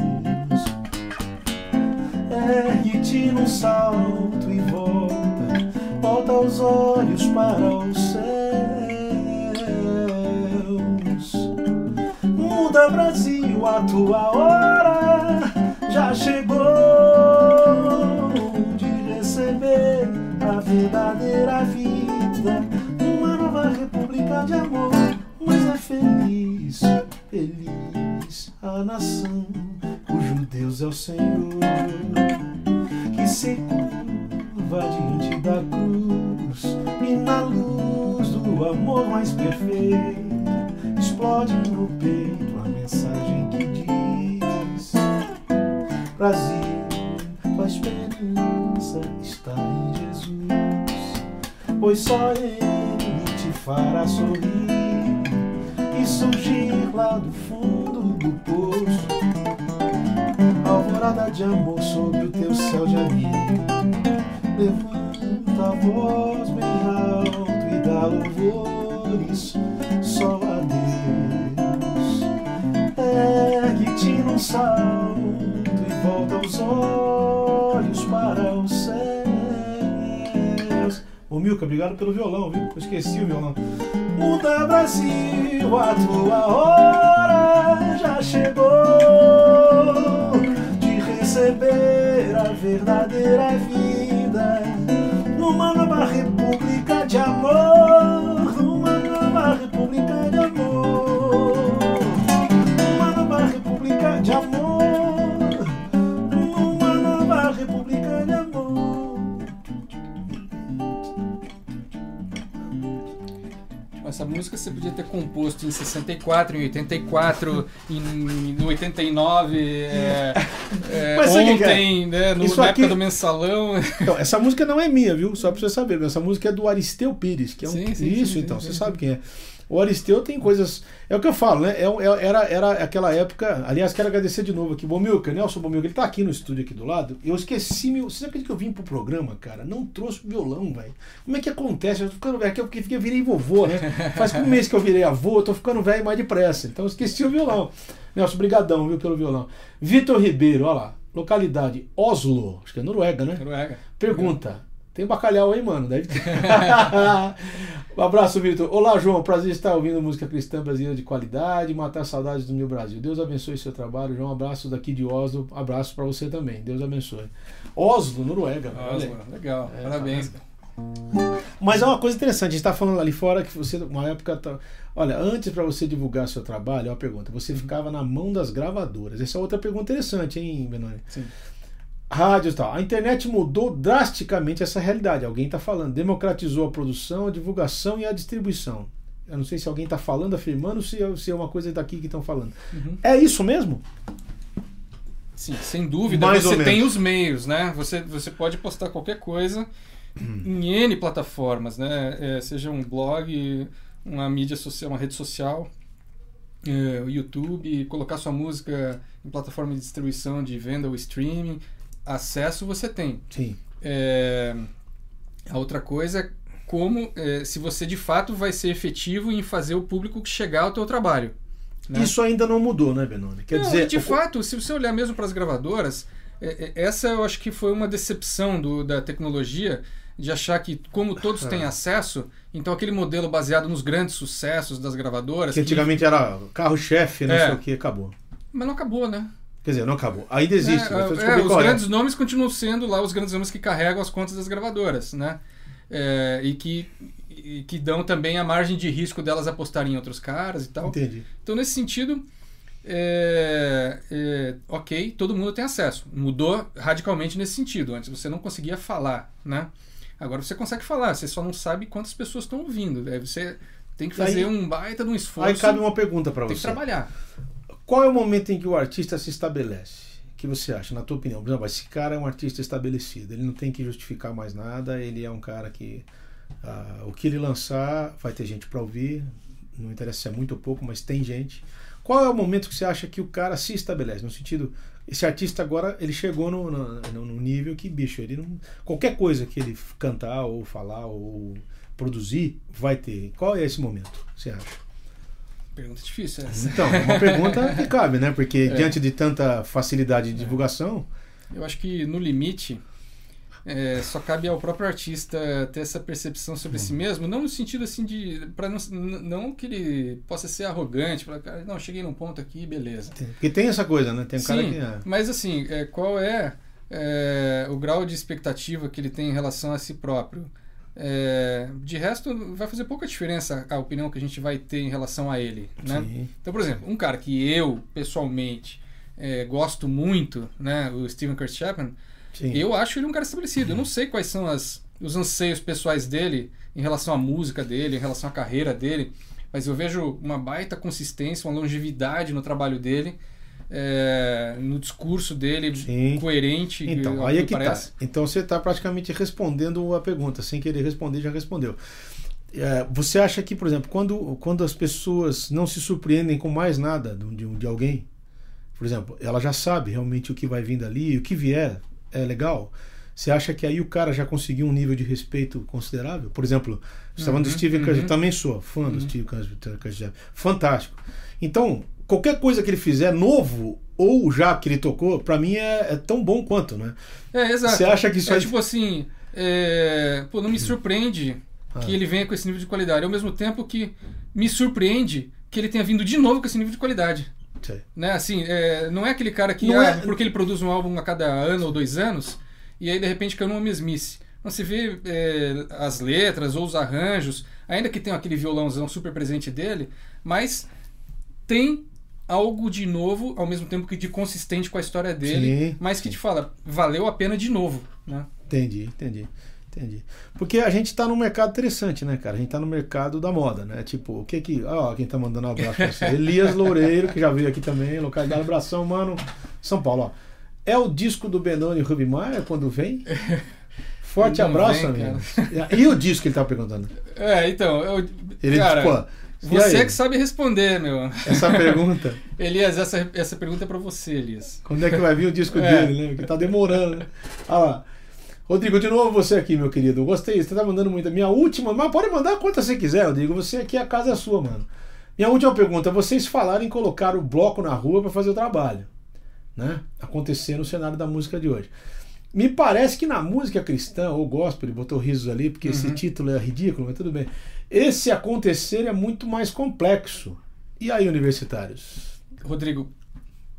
S1: Ergue-te num salto e volta, volta os olhos para os céus. Muda Brasil, a tua hora já chegou de receber a verdadeira vida, uma nova república de amor. Mas é feliz, feliz a nação Deus é o Senhor, que se curva diante da cruz e na luz do amor mais perfeito explode no peito a mensagem que diz: Brasil, tua esperança está em Jesus, pois só Ele te fará sorrir e surgir lá do fundo do poço, alvorada de amor sob o teu céu de amigo. Levanta a voz bem alto e dá louvores só a Deus. Ergue-te num salto e volta os olhos para os céus. Ô Milka, obrigado pelo violão, viu? Eu esqueci o violão. Muda Brasil, a tua hora já chegou receber a verdadeira vida numa nova república de amor, numa nova república de amor, numa nova república de amor, numa nova república de amor.
S2: Essa música você podia ter composto em 64, em 84, em, em 89, é, é,
S1: Mas sabe o que é?
S2: ontem, né, no,
S1: Isso
S2: na
S1: aqui-
S2: época do mensalão.
S1: Então, essa música não é minha, viu? Só pra você saber. Essa música é do Aristeu Pires, que é um.
S2: Sim, sim,
S1: Isso,
S2: sim,
S1: então, você sabe quem é. O Aristeu tem coisas. É o que eu falo, né? É, é- era, era aquela época. Aliás, quero agradecer de novo aqui. Bomilca, Nelson Bomilca, ele tá aqui no estúdio aqui do lado. Eu esqueci meu. Você acredita que eu vim pro programa, cara? Não trouxe violão, velho. Como é que acontece? Eu tô ficando velho, é que eu virei vovô, né? Faz um mês que eu virei avô, eu tô ficando velho mais depressa. Então eu esqueci o violão. Nelson, brigadão, viu, pelo violão. Vitor Ribeiro, olha lá. Localidade Oslo, acho que é Noruega, né?
S2: Noruega.
S1: Pergunta. Tem bacalhau aí, mano? Deve ter. um abraço, Vitor. Olá, João. Prazer estar ouvindo música cristã brasileira de qualidade, matar saudades do meu Brasil. Deus abençoe seu trabalho, João. Abraço daqui de Oslo. Abraço pra você também. Deus abençoe. Oslo, Noruega.
S2: Oslo, legal,
S1: É,
S2: parabéns.
S1: tá Mas é uma coisa interessante. A gente está falando ali fora que você, uma época. Tá... Olha, antes para você divulgar seu trabalho, é uma pergunta. Você ficava na mão das gravadoras. Essa é outra pergunta interessante, hein, Benoni?
S2: Sim.
S1: Rádios e tal. A internet mudou drasticamente essa realidade. Alguém está falando. Democratizou a produção, a divulgação e a distribuição. Eu não sei se alguém está falando, afirmando, se é, se é uma coisa daqui que estão falando.
S2: Uhum.
S1: É isso mesmo?
S2: Sim, sem dúvida.
S1: Mais
S2: você tem os meios, né? Você, você pode postar qualquer coisa
S1: Uhum.
S2: Em N plataformas, né? É, seja um blog, uma mídia social, uma rede social, é, o YouTube, colocar sua música em plataforma de distribuição, de venda ou streaming. Acesso você tem.
S1: Sim.
S2: É, a outra coisa é como, é, se você de fato vai ser efetivo em fazer o público chegar ao teu trabalho. né?
S1: Isso ainda não mudou, né, Benoni? Quer
S2: Não,
S1: dizer,
S2: de
S1: o-
S2: fato, se você olhar mesmo para as gravadoras, é, é, essa eu acho que foi uma decepção do, da tecnologia de achar que, como todos têm acesso, então aquele modelo baseado nos grandes sucessos das gravadoras.
S1: Que antigamente que... era carro-chefe, não é. sei o que, acabou.
S2: Mas não acabou, né?
S1: Quer dizer, não acabou. Ainda existe.
S2: É, é, os grandes nomes continuam sendo lá os grandes nomes que carregam as contas das gravadoras, né? É, e que e que dão também a margem de risco delas apostarem em outros caras e tal.
S1: Entendi.
S2: Então, nesse sentido, é, é, ok, todo mundo tem acesso. Mudou radicalmente nesse sentido. Antes você não conseguia falar, né? Agora você consegue falar, você só não sabe quantas pessoas estão ouvindo. Aí você tem que fazer aí, um baita de um esforço.
S1: Aí cabe uma pergunta para você.
S2: Tem que trabalhar.
S1: Qual é o momento em que o artista se estabelece? O que você acha, na tua opinião? Por exemplo, esse cara é um artista estabelecido, ele não tem que justificar mais nada, ele é um cara que Uh, o que ele lançar vai ter gente para ouvir, não interessa se é muito ou pouco, mas tem gente. Qual é o momento que você acha que o cara se estabelece? No sentido, esse artista agora ele chegou no, no, no nível que, bicho, ele não, qualquer coisa que ele cantar ou falar ou produzir vai ter. Qual é esse momento? Você acha?
S2: Pergunta difícil essa.
S1: Então, é uma pergunta que cabe, né? Porque é. diante de tanta facilidade de divulgação.
S2: Eu acho que no limite é, só cabe ao próprio artista ter essa percepção sobre si uhum. mesmo, não no sentido assim de. para não, não que ele possa ser arrogante, para não, cheguei num ponto aqui, beleza.
S1: Porque tem essa coisa, né? Tem um
S2: Sim,
S1: cara que. É.
S2: Mas assim, é, qual é, é, o grau de expectativa que ele tem em relação a si próprio? É, de resto, vai fazer pouca diferença a opinião que a gente vai ter em relação a ele. Né? Então, por exemplo, um cara que eu, pessoalmente, é, gosto muito, né, o Steven Kurt Chapman, Sim. Eu acho ele um cara estabelecido. Eu não sei quais são as, os anseios pessoais dele em relação à música dele, em relação à carreira dele, mas eu vejo uma baita consistência, uma longevidade no trabalho dele. É, no discurso dele Sim. coerente.
S1: Então, aí é que tá. parece. tá. Então você está praticamente respondendo a pergunta, sem querer responder, já respondeu. É, você acha que, por exemplo, quando, quando as pessoas não se surpreendem com mais nada de, de alguém, por exemplo, ela já sabe realmente o que vai vir dali, o que vier, é legal, você acha que aí o cara já conseguiu um nível de respeito considerável? Por exemplo, você está falando do uhum, Steven uhum. também sou fã do uhum. Steven Curtis Fantástico. Então, qualquer coisa que ele fizer novo ou já que ele tocou, para mim é, é, tão bom quanto, né?
S2: É, exato.
S1: Você acha que isso
S2: é, é tipo assim, é... Pô, não me surpreende ah. que ele venha com esse nível de qualidade, ao mesmo tempo que me surpreende que ele tenha vindo de novo com esse nível de qualidade. Né? Assim, é, não é aquele cara que, não ah, é... porque ele produz um álbum a cada ano ou dois anos, e aí de repente caiu numa mesmice. Você vê é, as letras ou os arranjos, ainda que tenha aquele violãozão super presente dele, mas tem algo de novo, ao mesmo tempo que de consistente com a história dele, Sim. mas que te fala, valeu a pena de novo. Né?
S1: Entendi, entendi. Entendi. Porque a gente está num mercado interessante, né, cara? A gente está no mercado da moda, né? Tipo, o que que. Ó, quem tá mandando um abraço pra você. Elias Loureiro, que já veio aqui também, localidade Abração, mano. São Paulo, ó. É o disco do Benoni e Maia quando vem? Forte abraço, vem, amigo. Cara. E o disco que ele tá perguntando?
S2: É, então, eu, ele, cara, tipo, você é que sabe responder, meu.
S1: Essa pergunta.
S2: Elias, essa, essa pergunta é para você, Elias.
S1: Quando é que vai vir o disco é. dele, né? Porque tá demorando, né? Olha lá. Rodrigo, de novo você aqui, meu querido. Gostei, você tá mandando muita. Minha última, mas pode mandar quantas você quiser, Rodrigo. Você aqui, a casa é sua, mano. Minha última pergunta: vocês falaram em colocar o bloco na rua para fazer o trabalho, né? Acontecer no cenário da música de hoje. Me parece que na música cristã ou gospel, ele botou risos ali, porque uhum. esse título é ridículo, mas tudo bem. Esse acontecer é muito mais complexo. E aí, universitários?
S2: Rodrigo,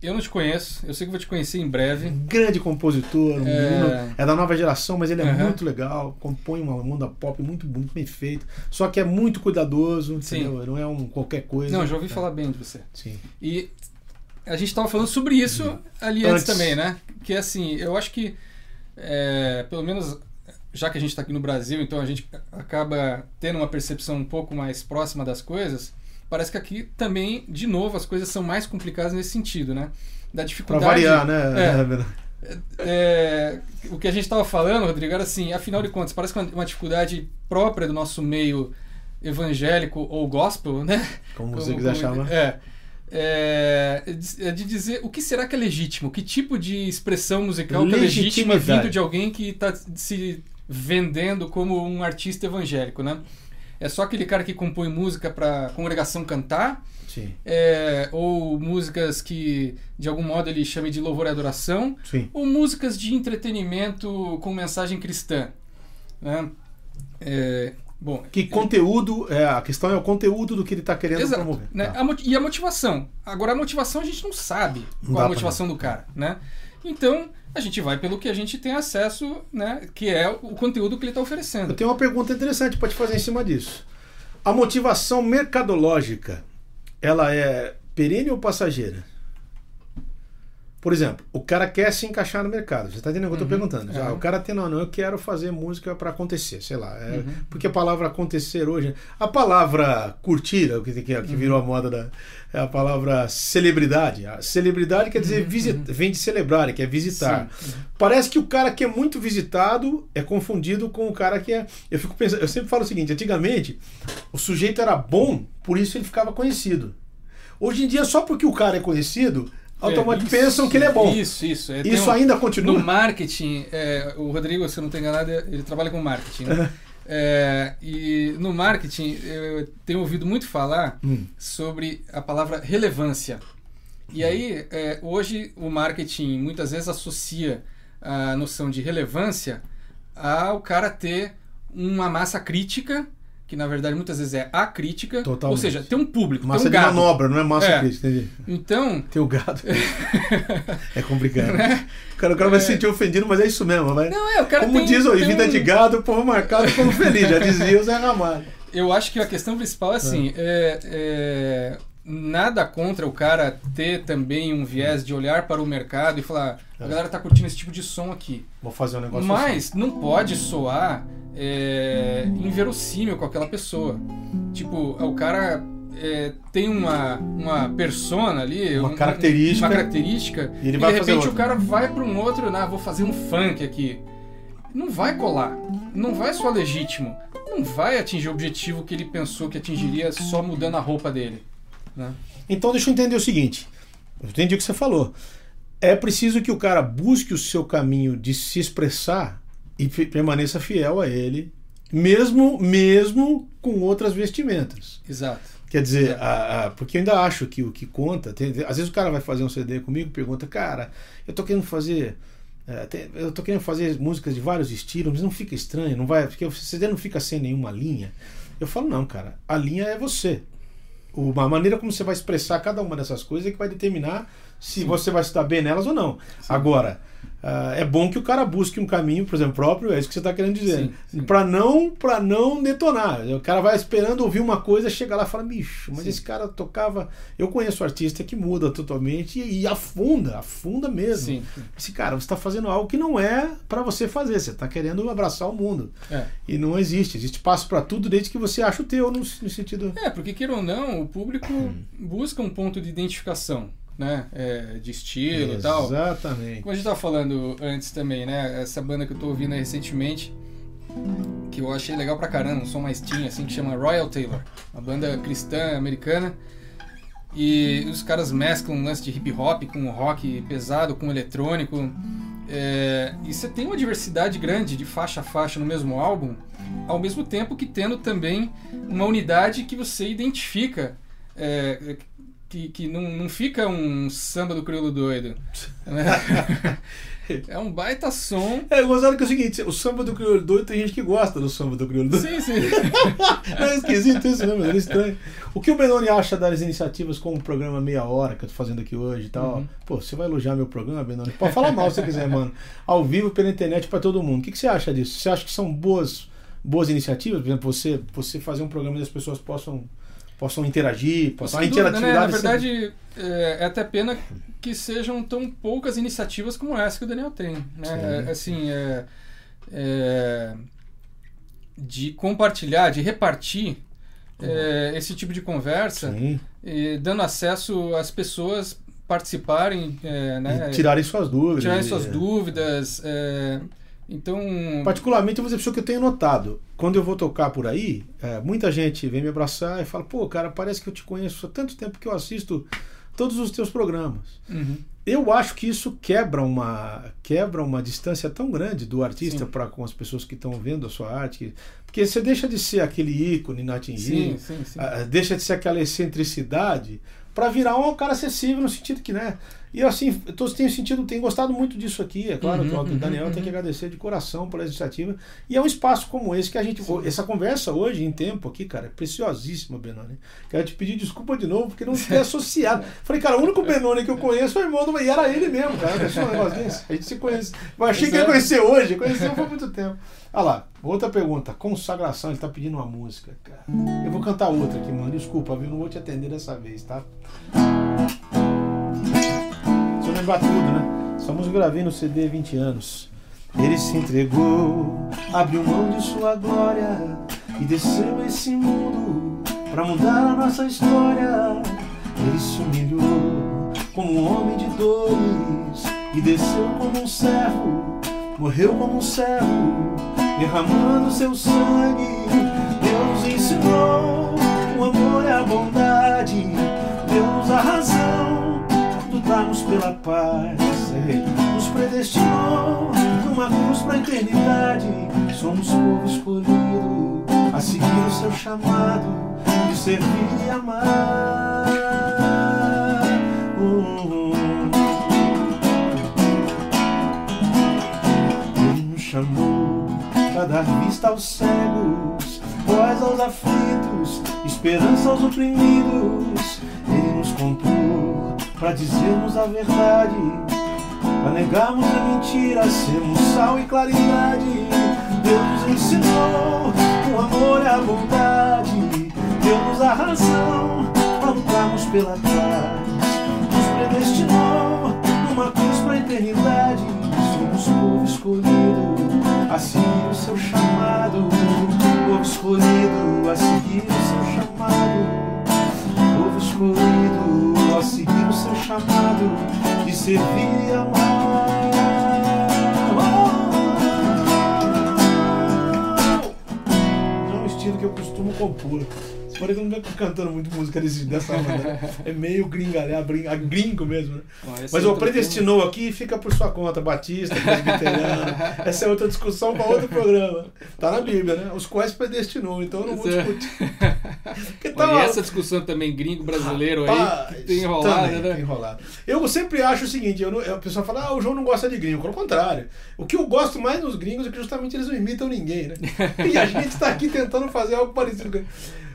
S2: eu não te conheço, eu sei que vou te conhecer em breve.
S1: Grande compositor, um é... é da nova geração, mas ele é uhum. muito legal, compõe uma onda pop muito, muito bem feita, só que é muito cuidadoso, entendeu? Não é um qualquer coisa.
S2: Não, já ouvi tá. falar bem de você. Sim. E a gente estava falando sobre isso uhum. ali antes, antes, também, né? Que é assim, eu acho que, é, pelo menos já que a gente está aqui no Brasil, então a gente acaba tendo uma percepção um pouco mais próxima das coisas parece que aqui também, de novo, as coisas são mais complicadas nesse sentido, né? Da dificuldade.
S1: Para variar, né?
S2: É, é, o que a gente estava falando, Rodrigo, era assim, afinal de contas, parece que é uma dificuldade própria do nosso meio evangélico ou gospel, né?
S1: Como, você quiser chamar.
S2: É, é, é, de dizer o que será que é legítimo, que tipo de expressão musical que é legítima vindo de alguém que está se vendendo como um artista evangélico, né? É só aquele cara que compõe música para congregação cantar? É, ou músicas que de algum modo ele chame de louvor e adoração?
S1: Sim.
S2: Ou músicas de entretenimento com mensagem cristã? Né? É, bom,
S1: Que conteúdo, é, a questão é o conteúdo do que ele está querendo
S2: Exato,
S1: promover.
S2: né?
S1: Tá.
S2: A e a motivação. Agora, a motivação a gente não sabe
S1: Não
S2: qual a motivação do cara, né? Então, a gente vai pelo que a gente tem acesso, né? Que é o conteúdo que ele está
S1: Eu
S2: oferecendo.
S1: tenho uma pergunta interessante para te fazer em cima disso. A motivação mercadológica, ela é perene ou passageira? Por exemplo, o cara quer se encaixar no mercado. Você está entendendo o que eu estou
S2: Uhum,
S1: perguntando?
S2: é.
S1: Ah, o cara tem, não, não, eu quero fazer música para acontecer, sei lá. É,
S2: Uhum.
S1: Porque a palavra acontecer hoje. A palavra curtir, o que, que,
S2: Uhum.
S1: que virou a moda da. É a palavra celebridade. A celebridade quer dizer
S2: Uhum,
S1: visita, vem de celebrar, que é visitar.
S2: Sim.
S1: Parece que o cara que é muito visitado é confundido com o cara que é. Eu fico pensando, eu sempre falo o seguinte: antigamente o sujeito era bom, por isso ele ficava conhecido. Hoje em dia, só porque o cara é conhecido, automaticamente
S2: É,
S1: pensam que ele é bom.
S2: Isso, isso. É,
S1: Isso
S2: um-
S1: ainda continua.
S2: No marketing, é, o Rodrigo, se eu não estou enganado, ele trabalha com marketing. Né? É, e no marketing, eu tenho ouvido muito falar
S1: Hum.
S2: sobre a palavra relevância. E aí, é, hoje, o marketing muitas vezes associa a noção de relevância ao cara ter uma massa crítica, que na verdade muitas vezes é a crítica,
S1: Totalmente.
S2: ou seja, ter um público,
S1: Massa
S2: ter um
S1: de
S2: gado.
S1: manobra, não é massa
S2: É.
S1: crítica, entendi.
S2: Então,
S1: Tem o gado. é complicado. O cara, o cara vai se sentir ofendido, mas é isso mesmo. Vai.
S2: É. não é, o cara
S1: Como
S2: tem,
S1: diz o
S2: tem
S1: vida
S2: um-
S1: de gado, povo marcado, povo feliz. Já dizia o Zé Ramalho.
S2: Eu acho que a questão principal é assim: é, é, nada contra o cara ter também um viés de olhar para o mercado e falar, a galera tá curtindo esse tipo de som aqui.
S1: Vou fazer um negócio assim.
S2: Mas não pode soar é, inverossímil com aquela pessoa. Tipo, o cara é, tem uma, uma persona ali,
S1: Uma
S2: um-
S1: característica.
S2: uma característica
S1: E
S2: e de repente o cara vai para um outro, né, vou fazer um funk aqui. Não vai colar, não vai soar legítimo, não vai atingir o objetivo que ele pensou que atingiria só mudando a roupa dele. Né?
S1: Então deixa eu entender o seguinte. Eu entendi o que você falou. É preciso que o cara busque o seu caminho de se expressar e permaneça fiel a ele, mesmo mesmo com outras vestimentas.
S2: Exato.
S1: Quer dizer, a- a- porque eu ainda acho que o que conta. tem- tem- às vezes o cara vai fazer um CD comigo e pergunta, cara, eu tô querendo fazer. é, tem- eu tô querendo fazer músicas de vários estilos, mas não fica estranho, não vai. Porque o CD não fica sem nenhuma linha. Eu falo, não, cara, a linha é você. O- A maneira como você vai expressar cada uma dessas coisas é que vai determinar se você vai se dar bem nelas ou não. Agora, ah, é bom que o cara busque um caminho, por exemplo, próprio, é isso que você está querendo dizer.
S2: Sim, sim.
S1: Para não, pra não detonar. O cara vai esperando ouvir uma coisa, chega lá e fala, bicho, mas
S2: Sim.
S1: esse cara tocava. Eu conheço artista que muda totalmente e, e afunda, afunda mesmo.
S2: Sim.
S1: Esse cara, você está fazendo algo que não é para você fazer, você está querendo abraçar o mundo.
S2: É.
S1: E não existe. Existe espaço para tudo desde que você acha o teu, no, no sentido.
S2: É, porque queira ou não, o público busca um ponto de identificação, né? É, de estilo e tal.
S1: Exatamente.
S2: Como a gente tava falando antes também, né? Essa banda que eu tô ouvindo recentemente, que eu achei legal pra caramba, um som mais teen, assim, que chama Royal Taylor. Uma banda cristã americana. E os caras mesclam um lance de hip hop com rock pesado, com eletrônico. É, e você tem uma diversidade grande de faixa a faixa no mesmo álbum, ao mesmo tempo que tendo também uma unidade que você identifica. é, que, que não, não fica um samba do crioulo doido. né? É um baita som.
S1: É, gozado que é o seguinte, o samba do crioulo doido tem gente que gosta do samba do crioulo doido.
S2: Sim, sim.
S1: Não é esquisito isso, né? Mas é estranho. O que o Benoni acha das iniciativas como o programa Meia Hora que eu tô fazendo aqui hoje e tal?
S2: Uhum.
S1: Pô, você vai elogiar meu programa, Benoni? Pode falar mal se você quiser, mano. Ao vivo pela internet pra todo mundo. O que, que você acha disso? Você acha que são boas, boas iniciativas? Por exemplo, você, você fazer um programa onde as pessoas possam, possam interagir, possam. A
S2: dúvida, né?
S1: interatividade.
S2: Na verdade, é, é até pena que sejam tão poucas iniciativas como essa que o Daniel tem. Né? É, assim, é, é, de compartilhar, de repartir é, esse tipo de conversa, e dando acesso às pessoas participarem, é, né?
S1: Tirarem suas dúvidas.
S2: tirarem suas dúvidas. é, então,
S1: Particularmente, pra você que eu tenho notado. Quando eu vou tocar por aí, é, muita gente vem me abraçar e fala: pô, cara, parece que eu te conheço há tanto tempo que eu assisto todos os teus programas.
S2: uhum,
S1: eu acho que isso quebra uma quebra uma distância tão grande do artista para com as pessoas que estão vendo a sua arte porque você deixa de ser aquele ícone inatingível sim, sim, sim. deixa de ser aquela excentricidade para virar um cara acessível no sentido que né e assim, eu tenho sentido, tenho gostado muito disso aqui. É claro, uhum, o Daniel uhum, tem que agradecer de coração pela iniciativa. E é um espaço como esse que a gente. Sim. Essa conversa hoje, em tempo aqui, cara, é preciosíssima, Benoni. Quero te pedir desculpa de novo, porque não ter associado. Falei, cara, o único Benoni que eu conheço é o irmão do. E era ele mesmo, cara. um negócio desse. A gente se conhece. Eu achei que ia conhecer hoje, conheceu por muito tempo. Olha lá, outra pergunta. Consagração, ele tá pedindo uma música, cara. Eu vou cantar outra aqui, mano. Desculpa, viu? Não vou te atender dessa vez, tá? Lembrar tudo, né? Essa música eu gravei no CD 20 anos. Ele se entregou, abriu mão de sua glória e desceu esse mundo para mudar a nossa história. Ele se humilhou como um homem de dores e desceu como um servo, morreu como um servo, derramando seu sangue. Deus ensinou o amor e a bondade, pela paz. Nos predestinou numa cruz para a eternidade. Somos povo escolhido a seguir o seu chamado de servir e amar. Ele nos chamou para dar vista aos cegos, voz aos aflitos, esperança aos oprimidos. Ele nos comprou para dizermos a verdade, para negarmos a mentira, sermos sal e claridade. Deus nos ensinou o amor e a bondade, deu-nos a razão para lutarmos pela paz. Nos predestinou numa cruz para a eternidade. Somos povo escolhido a seguir o seu chamado, povo escolhido a seguir o seu chamado, povo escolhido seguir o seu chamado de servir e amar. É um estilo que eu costumo compor. Porém, eu não cantando muito música desse, dessa maneira. É meio gringalhar, gringo mesmo, né? Mas o predestinou aqui fica por sua conta, Batista, presbiteriano. Essa é outra discussão para outro programa. Tá na Bíblia, né? Os quais predestinou, então eu não vou é. discutir.
S2: tá, e essa discussão também gringo-brasileiro aí, que tem enrolado, também, né? Tem
S1: enrolado. Eu sempre acho o seguinte, eu não, a pessoa fala, ah, o João não gosta de gringo. Pelo contrário. O que eu gosto mais nos gringos é que justamente eles não imitam ninguém, né? E a gente está aqui tentando fazer algo parecido.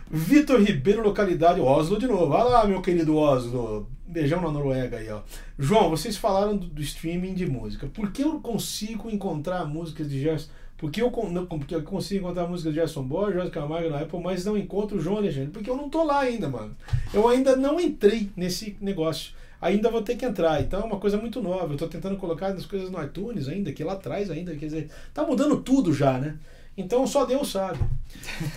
S1: Vitor Ribeiro, localidade Oslo de novo. Olha lá, meu querido Oslo. Beijão na Noruega aí, ó. João, vocês falaram do, do streaming de música. Por que eu consigo encontrar músicas de Gerson? Porque eu, não, porque eu consigo encontrar músicas de Gerson Borges, Jorge Camargo na Apple, mas não encontro o João Alexandre. Porque eu não tô lá ainda, mano. Eu ainda não entrei nesse negócio. Ainda vou ter que entrar. Então é uma coisa muito nova. Eu tô tentando colocar as coisas no iTunes ainda, que lá atrás ainda. Quer dizer, tá mudando tudo já, né? Então só Deus sabe.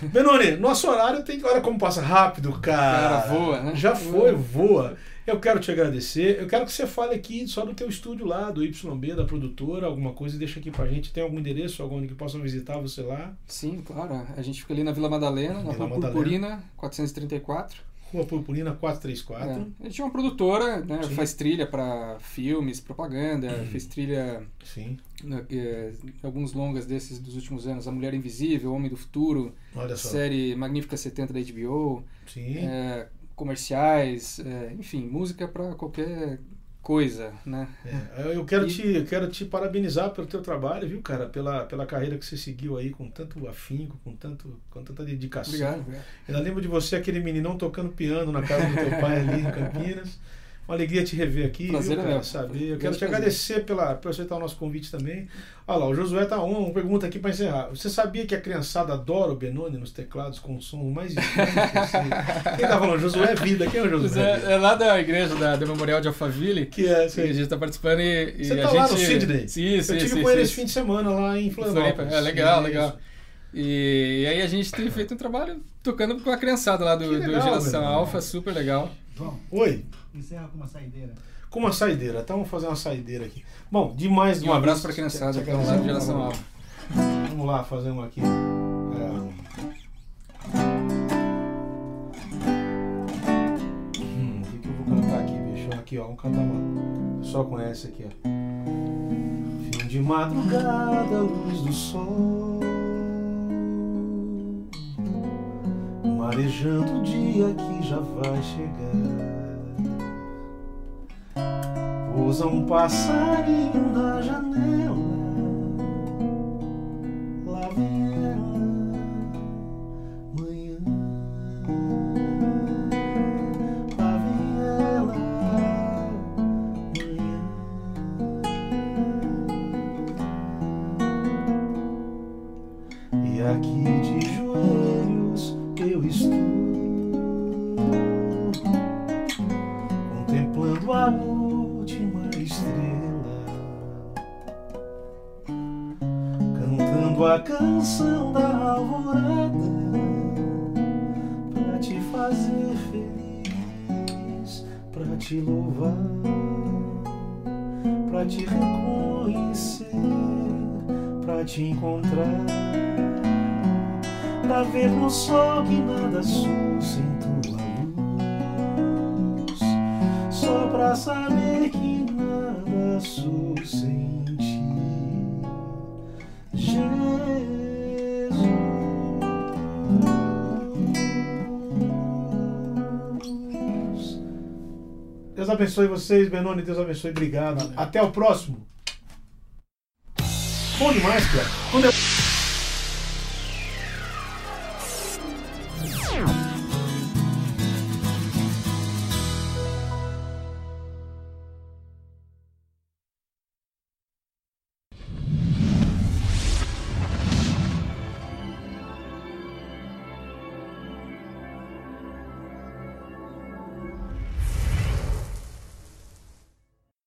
S1: Benoni, nosso horário tem. Olha como passa rápido, cara.
S2: Cara, voa, né?
S1: Já foi, voa. Eu quero te agradecer. Eu quero que você fale aqui só do teu estúdio lá, do YB, da produtora, alguma coisa, deixa aqui pra gente. Tem algum endereço, algum que possam visitar você lá?
S2: Sim, claro. A gente fica ali na Vila Madalena, na Vila Rua Purpurina, 434.
S1: Rua Purpurina 434. É.
S2: A gente é uma produtora, né? Faz trilha para filmes, propaganda, uhum. fez trilha.
S1: Sim.
S2: É, alguns longas desses dos últimos anos. A Mulher Invisível, Homem do Futuro. Série Magnífica 70 da HBO. É, comerciais, é, enfim, música para qualquer coisa, né?
S1: É, eu quero, e... te, eu quero te parabenizar pelo teu trabalho, viu, cara? Pela, pela carreira que você seguiu aí com tanto afinco, com, tanto, com tanta dedicação.
S2: Obrigado, obrigado.
S1: Eu lembro de você, aquele meninão tocando piano na casa do teu pai ali em Campinas. Uma alegria te rever aqui,
S2: prazer
S1: viu,
S2: cara, é
S1: saber. Eu quero te agradecer pela, por aceitar o nosso convite também. Olha lá, o Josué tá on, uma pergunta aqui para encerrar. Você sabia que a criançada adora o Benoni nos teclados com o som mais estranho Quem tá falando? Josué é Vida. Quem é o Josué?
S2: É, é lá da igreja da, do Memorial de Alphaville.
S1: Que é,
S2: sim. Que a gente tá participando e, e
S1: Você
S2: tá
S1: a
S2: lá
S1: gente... no Sidney?
S2: Sim, sim,
S1: Eu tive
S2: sim,
S1: com ele
S2: sim.
S1: esse fim de semana lá em Florianópolis.
S2: É legal, legal. E, e, aí a gente tem feito um trabalho tocando com a criançada lá do, legal, do Geração Alfa, super legal.
S3: João,
S1: Oi.
S3: encerra com uma saideira.
S1: Com uma saideira. Então vamos fazer uma saideira aqui. Bom, demais de
S2: E um abraço para a criançada que do Geração Alfa.
S1: Vamos lá fazer uma aqui. É... Hum, o que, que eu vou cantar aqui, bicho? Aqui ó. Vamos cantar uma. Pessoal conhece aqui, ó. Fim de madrugada, luz do sol. Marejando o dia que já vai chegar. Pousa um passarinho na janela. Lá vem ela, manhã. Lá vem ela, manhã. E aqui de canção da alvorada pra te fazer feliz, pra te louvar, pra te reconhecer, pra te encontrar. Pra ver no sol que nada sou sem tua luz, só pra saber que nada sou sem abençoe vocês, Benoni. Deus abençoe. Obrigado. Até o próximo. Bom demais, cara. Quando eu...